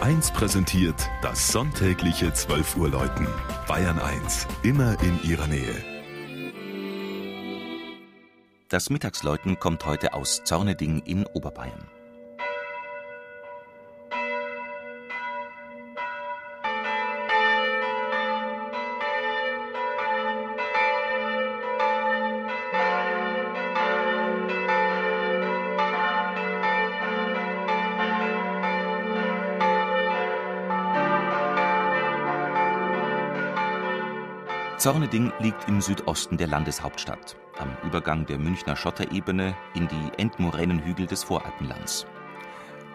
1 präsentiert das sonntägliche 12 Uhr Läuten. Bayern 1, immer in ihrer Nähe. Das Mittagsläuten kommt heute aus Zorneding in Oberbayern. Zorneding liegt im Südosten der Landeshauptstadt, am Übergang der Münchner Schotterebene in die Endmoränenhügel des Voralpenlands.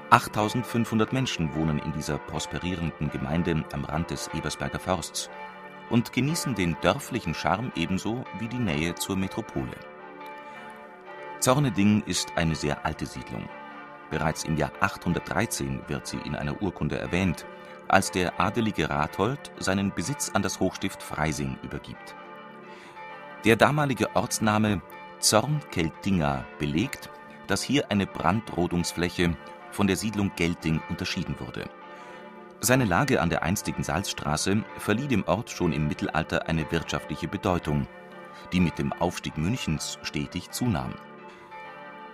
8500 Menschen wohnen in dieser prosperierenden Gemeinde am Rand des Ebersberger Forsts und genießen den dörflichen Charme ebenso wie die Nähe zur Metropole. Zorneding ist eine sehr alte Siedlung. Bereits im Jahr 813 wird sie in einer Urkunde erwähnt als der adelige Rathold seinen Besitz an das Hochstift Freising übergibt. Der damalige Ortsname Zornkeltinga belegt, dass hier eine Brandrodungsfläche von der Siedlung Gelting unterschieden wurde. Seine Lage an der einstigen Salzstraße verlieh dem Ort schon im Mittelalter eine wirtschaftliche Bedeutung, die mit dem Aufstieg Münchens stetig zunahm.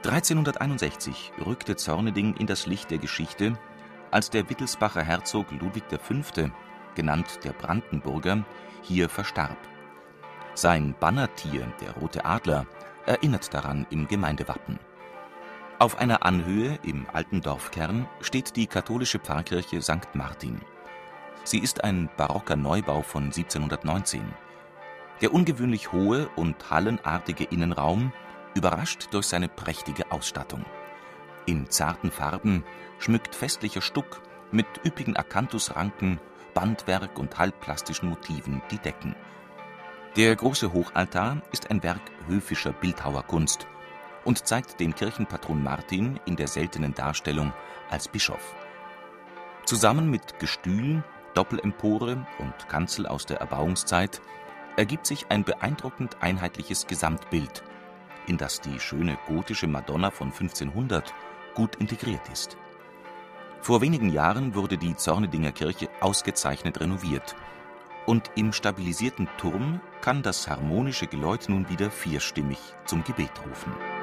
1361 rückte Zorneding in das Licht der Geschichte als der Wittelsbacher Herzog Ludwig V., genannt der Brandenburger, hier verstarb. Sein Bannertier, der rote Adler, erinnert daran im Gemeindewappen. Auf einer Anhöhe im alten Dorfkern steht die katholische Pfarrkirche St. Martin. Sie ist ein barocker Neubau von 1719. Der ungewöhnlich hohe und hallenartige Innenraum überrascht durch seine prächtige Ausstattung. In zarten Farben schmückt festlicher Stuck mit üppigen Akanthusranken, Bandwerk und halbplastischen Motiven die Decken. Der große Hochaltar ist ein Werk höfischer Bildhauerkunst und zeigt den Kirchenpatron Martin in der seltenen Darstellung als Bischof. Zusammen mit Gestühl, Doppelempore und Kanzel aus der Erbauungszeit ergibt sich ein beeindruckend einheitliches Gesamtbild, in das die schöne gotische Madonna von 1500 gut integriert ist. Vor wenigen Jahren wurde die Zornedinger Kirche ausgezeichnet renoviert. Und im stabilisierten Turm kann das harmonische Geläut nun wieder vierstimmig zum Gebet rufen.